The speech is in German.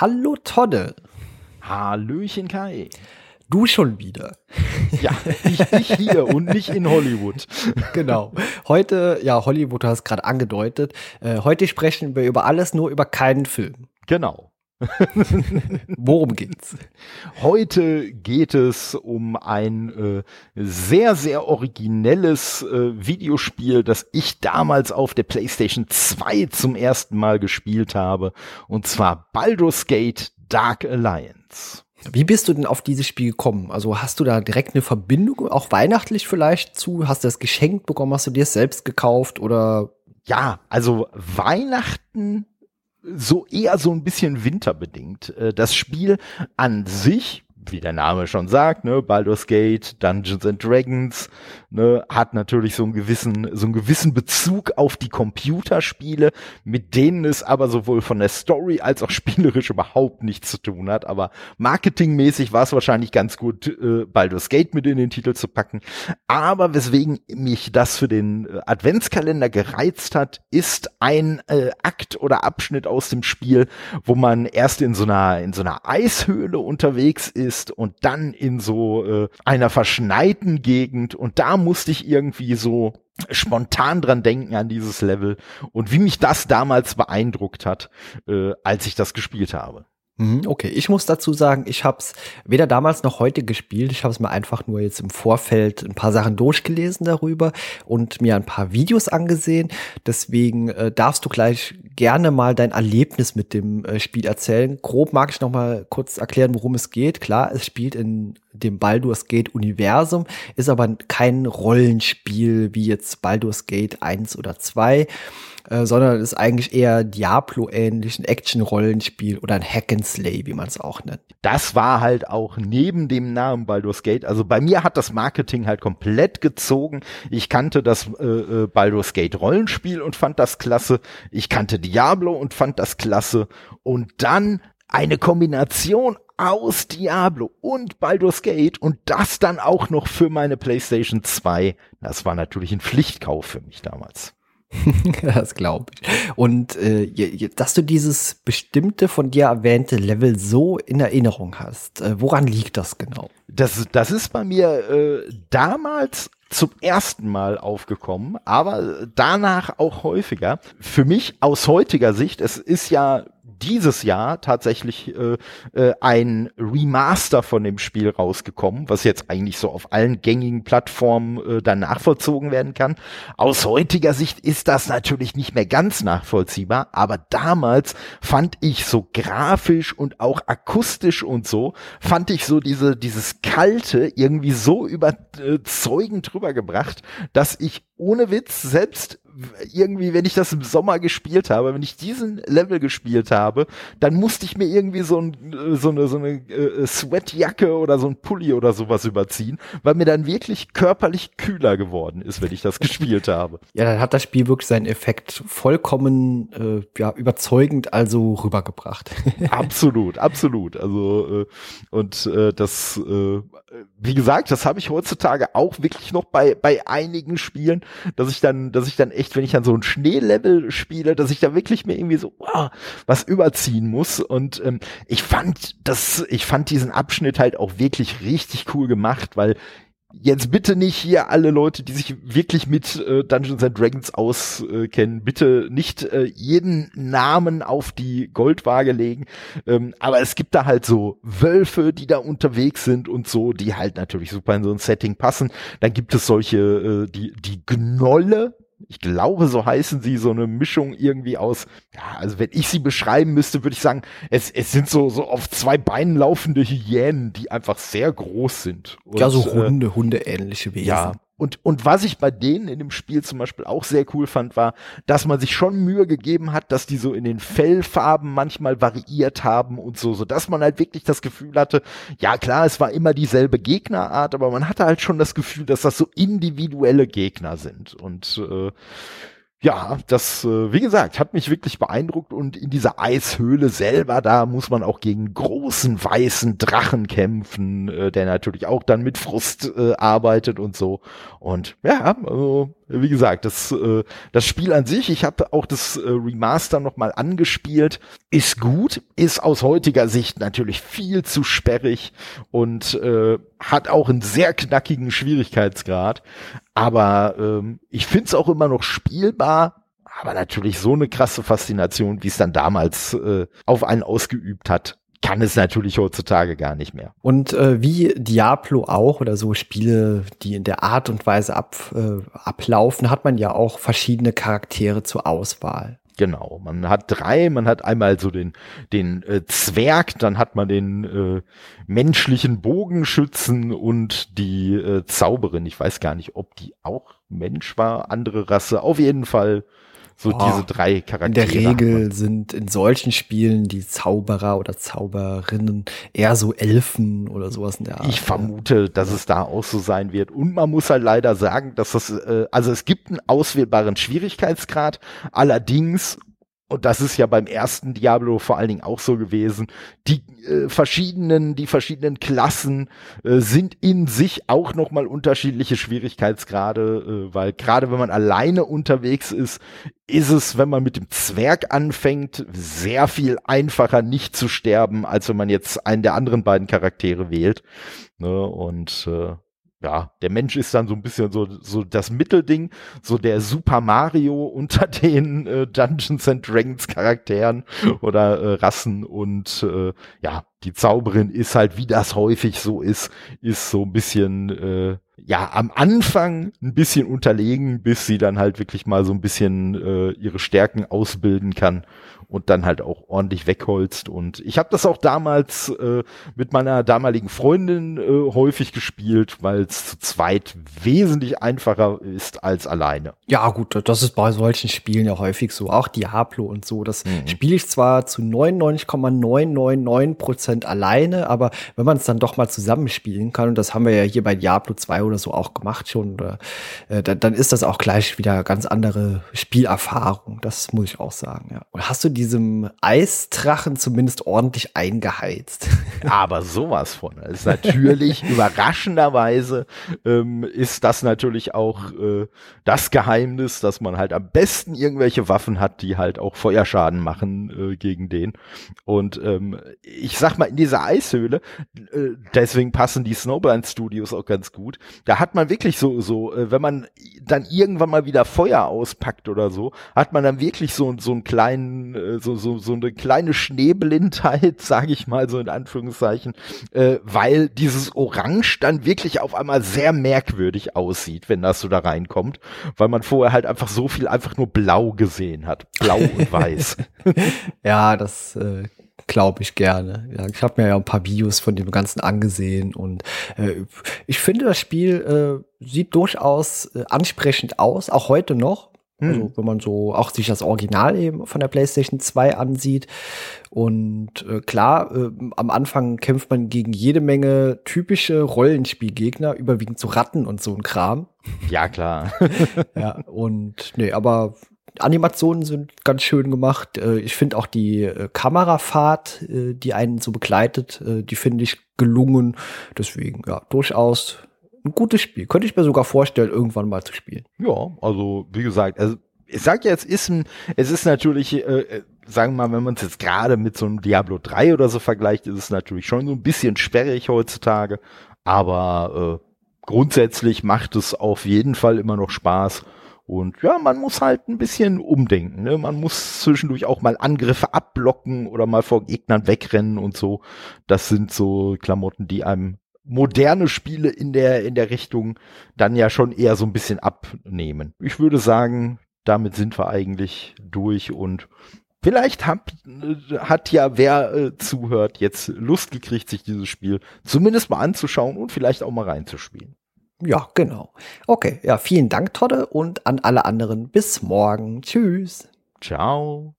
Hallo Todde. Hallöchen Kai. Du schon wieder. Ja, ich, ich hier und nicht in Hollywood. Genau. Heute, ja, Hollywood, du hast gerade angedeutet. Äh, heute sprechen wir über alles, nur über keinen Film. Genau. Worum geht's? Heute geht es um ein äh, sehr, sehr originelles äh, Videospiel, das ich damals auf der PlayStation 2 zum ersten Mal gespielt habe. Und zwar Baldur's Gate Dark Alliance. Wie bist du denn auf dieses Spiel gekommen? Also hast du da direkt eine Verbindung, auch weihnachtlich vielleicht zu? Hast du das geschenkt bekommen? Hast du dir es selbst gekauft oder? Ja, also Weihnachten so eher so ein bisschen winterbedingt. Äh, das Spiel an sich wie der Name schon sagt, ne, Baldur's Gate, Dungeons and Dragons, ne, hat natürlich so einen gewissen, so einen gewissen Bezug auf die Computerspiele, mit denen es aber sowohl von der Story als auch spielerisch überhaupt nichts zu tun hat. Aber marketingmäßig war es wahrscheinlich ganz gut, äh, Baldur's Gate mit in den Titel zu packen. Aber weswegen mich das für den äh, Adventskalender gereizt hat, ist ein äh, Akt oder Abschnitt aus dem Spiel, wo man erst in so einer, in so einer Eishöhle unterwegs ist, ist und dann in so äh, einer verschneiten Gegend und da musste ich irgendwie so spontan dran denken an dieses Level und wie mich das damals beeindruckt hat, äh, als ich das gespielt habe. Mhm, okay, ich muss dazu sagen, ich habe es weder damals noch heute gespielt. Ich habe es mir einfach nur jetzt im Vorfeld ein paar Sachen durchgelesen darüber und mir ein paar Videos angesehen. Deswegen äh, darfst du gleich gerne mal dein Erlebnis mit dem äh, Spiel erzählen. Grob mag ich noch mal kurz erklären, worum es geht. Klar, es spielt in dem Baldur's Gate Universum, ist aber kein Rollenspiel wie jetzt Baldur's Gate 1 oder 2 äh, sondern ist eigentlich eher Diablo-ähnlich, ein Action-Rollenspiel oder ein Hack and Slay, wie man es auch nennt. Das war halt auch neben dem Namen Baldur's Gate. Also bei mir hat das Marketing halt komplett gezogen. Ich kannte das äh, äh, Baldur's Gate Rollenspiel und fand das klasse. Ich kannte Diablo und fand das klasse. Und dann eine Kombination aus Diablo und Baldur's Gate und das dann auch noch für meine PlayStation 2. Das war natürlich ein Pflichtkauf für mich damals. das glaube ich. Und äh, dass du dieses bestimmte von dir erwähnte Level so in Erinnerung hast, äh, woran liegt das genau? Das, das ist bei mir äh, damals zum ersten Mal aufgekommen, aber danach auch häufiger. Für mich aus heutiger Sicht, es ist ja dieses Jahr tatsächlich äh, äh, ein Remaster von dem Spiel rausgekommen, was jetzt eigentlich so auf allen gängigen Plattformen äh, dann nachvollzogen werden kann. Aus heutiger Sicht ist das natürlich nicht mehr ganz nachvollziehbar, aber damals fand ich so grafisch und auch akustisch und so, fand ich so diese, dieses Kalte irgendwie so überzeugend rübergebracht, dass ich ohne Witz selbst irgendwie, wenn ich das im Sommer gespielt habe, wenn ich diesen Level gespielt habe, dann musste ich mir irgendwie so, ein, so eine, so eine äh, Sweatjacke oder so ein Pulli oder sowas überziehen, weil mir dann wirklich körperlich kühler geworden ist, wenn ich das gespielt habe. Ja, dann hat das Spiel wirklich seinen Effekt vollkommen äh, ja, überzeugend also rübergebracht. absolut, absolut. Also äh, und äh, das, äh, wie gesagt, das habe ich heutzutage auch wirklich noch bei bei einigen Spielen, dass ich dann, dass ich dann echt, wenn ich dann so ein Schneelevel spiele, dass ich da wirklich mir irgendwie so wow, was überziehen muss. Und ähm, ich fand das, ich fand diesen Abschnitt halt auch wirklich richtig cool gemacht, weil jetzt bitte nicht hier alle Leute, die sich wirklich mit äh, Dungeons and Dragons auskennen, äh, bitte nicht äh, jeden Namen auf die Goldwaage legen. Ähm, aber es gibt da halt so Wölfe, die da unterwegs sind und so, die halt natürlich super in so ein Setting passen. Dann gibt es solche, äh, die, die Gnolle, ich glaube, so heißen sie, so eine Mischung irgendwie aus, ja, also wenn ich sie beschreiben müsste, würde ich sagen, es, es sind so, so auf zwei Beinen laufende Hyänen, die einfach sehr groß sind. Und, ja, so äh, Hunde, äh, Hunde-ähnliche Wesen. Ja, und, und was ich bei denen in dem Spiel zum Beispiel auch sehr cool fand, war, dass man sich schon Mühe gegeben hat, dass die so in den Fellfarben manchmal variiert haben und so, so dass man halt wirklich das Gefühl hatte, ja klar, es war immer dieselbe Gegnerart, aber man hatte halt schon das Gefühl, dass das so individuelle Gegner sind. Und äh, ja, das, äh, wie gesagt, hat mich wirklich beeindruckt und in dieser Eishöhle selber, da muss man auch gegen großen weißen Drachen kämpfen, äh, der natürlich auch dann mit Frust äh, arbeitet und so. Und ja, also wie gesagt, das, äh, das Spiel an sich, ich habe auch das äh, Remaster nochmal angespielt, ist gut, ist aus heutiger Sicht natürlich viel zu sperrig und äh, hat auch einen sehr knackigen Schwierigkeitsgrad. Aber ähm, ich find's auch immer noch spielbar, aber natürlich so eine krasse Faszination, wie es dann damals äh, auf einen ausgeübt hat, kann es natürlich heutzutage gar nicht mehr. Und äh, wie Diablo auch oder so Spiele, die in der Art und Weise ab, äh, ablaufen, hat man ja auch verschiedene Charaktere zur Auswahl. Genau, man hat drei, man hat einmal so den, den äh, Zwerg, dann hat man den äh, menschlichen Bogenschützen und die äh, Zauberin. Ich weiß gar nicht, ob die auch Mensch war, andere Rasse. Auf jeden Fall so oh, diese drei Charaktere. In der Regel sind in solchen Spielen die Zauberer oder Zauberinnen eher so Elfen oder sowas in der Art. Ich vermute, dass es da auch so sein wird. Und man muss halt leider sagen, dass das, äh, also es gibt einen auswählbaren Schwierigkeitsgrad. Allerdings, und das ist ja beim ersten Diablo vor allen Dingen auch so gewesen, die äh, verschiedenen, die verschiedenen Klassen äh, sind in sich auch nochmal unterschiedliche Schwierigkeitsgrade, äh, weil gerade wenn man alleine unterwegs ist, ist es, wenn man mit dem Zwerg anfängt, sehr viel einfacher nicht zu sterben, als wenn man jetzt einen der anderen beiden Charaktere wählt. Ne? Und äh, ja, der Mensch ist dann so ein bisschen so, so das Mittelding, so der Super Mario unter den äh, Dungeons and Dragons Charakteren oder äh, Rassen und äh, ja, die Zauberin ist halt, wie das häufig so ist, ist so ein bisschen, äh, ja, am Anfang ein bisschen unterlegen, bis sie dann halt wirklich mal so ein bisschen äh, ihre Stärken ausbilden kann und dann halt auch ordentlich wegholzt. Und ich habe das auch damals äh, mit meiner damaligen Freundin äh, häufig gespielt, weil es zu zweit wesentlich einfacher ist als alleine. Ja, gut, das ist bei solchen Spielen ja häufig so. Auch Diablo und so. Das mhm. spiele ich zwar zu 99,999 Prozent alleine, aber wenn man es dann doch mal zusammenspielen kann, und das haben wir ja hier bei Diablo 2 oder so auch gemacht schon, oder, äh, dann, dann ist das auch gleich wieder ganz andere Spielerfahrung. Das muss ich auch sagen, ja. Und hast du die diesem Eisdrachen zumindest ordentlich eingeheizt. Aber sowas von. Das ist natürlich überraschenderweise ähm, ist das natürlich auch äh, das Geheimnis, dass man halt am besten irgendwelche Waffen hat, die halt auch Feuerschaden machen äh, gegen den. Und ähm, ich sag mal, in dieser Eishöhle, äh, deswegen passen die Snowblind Studios auch ganz gut. Da hat man wirklich so, so, äh, wenn man dann irgendwann mal wieder Feuer auspackt oder so, hat man dann wirklich so, so einen kleinen äh, so, so, so eine kleine Schneeblindheit, sage ich mal so in Anführungszeichen, äh, weil dieses Orange dann wirklich auf einmal sehr merkwürdig aussieht, wenn das so da reinkommt, weil man vorher halt einfach so viel einfach nur blau gesehen hat. Blau und weiß. ja, das äh, glaube ich gerne. Ja, ich habe mir ja ein paar Videos von dem Ganzen angesehen und äh, ich finde, das Spiel äh, sieht durchaus äh, ansprechend aus, auch heute noch. Also, hm. wenn man so auch sich das Original eben von der PlayStation 2 ansieht. Und äh, klar, äh, am Anfang kämpft man gegen jede Menge typische Rollenspielgegner, überwiegend so Ratten und so ein Kram. Ja, klar. ja, und nee, aber Animationen sind ganz schön gemacht. Äh, ich finde auch die äh, Kamerafahrt, äh, die einen so begleitet, äh, die finde ich gelungen. Deswegen, ja, durchaus ein gutes Spiel. Könnte ich mir sogar vorstellen, irgendwann mal zu spielen. Ja, also wie gesagt, also ich sag ja, es ist ein, es ist natürlich, äh, äh sagen wir mal, wenn man es jetzt gerade mit so einem Diablo 3 oder so vergleicht, ist es natürlich schon so ein bisschen sperrig heutzutage, aber äh, grundsätzlich macht es auf jeden Fall immer noch Spaß. Und ja, man muss halt ein bisschen umdenken. Ne? Man muss zwischendurch auch mal Angriffe abblocken oder mal vor Gegnern wegrennen und so. Das sind so Klamotten, die einem moderne Spiele in der, in der Richtung dann ja schon eher so ein bisschen abnehmen. Ich würde sagen, damit sind wir eigentlich durch und vielleicht hab, hat ja wer äh, zuhört jetzt Lust gekriegt, sich dieses Spiel zumindest mal anzuschauen und vielleicht auch mal reinzuspielen. Ja, genau. Okay, ja, vielen Dank, Todde, und an alle anderen bis morgen. Tschüss. Ciao.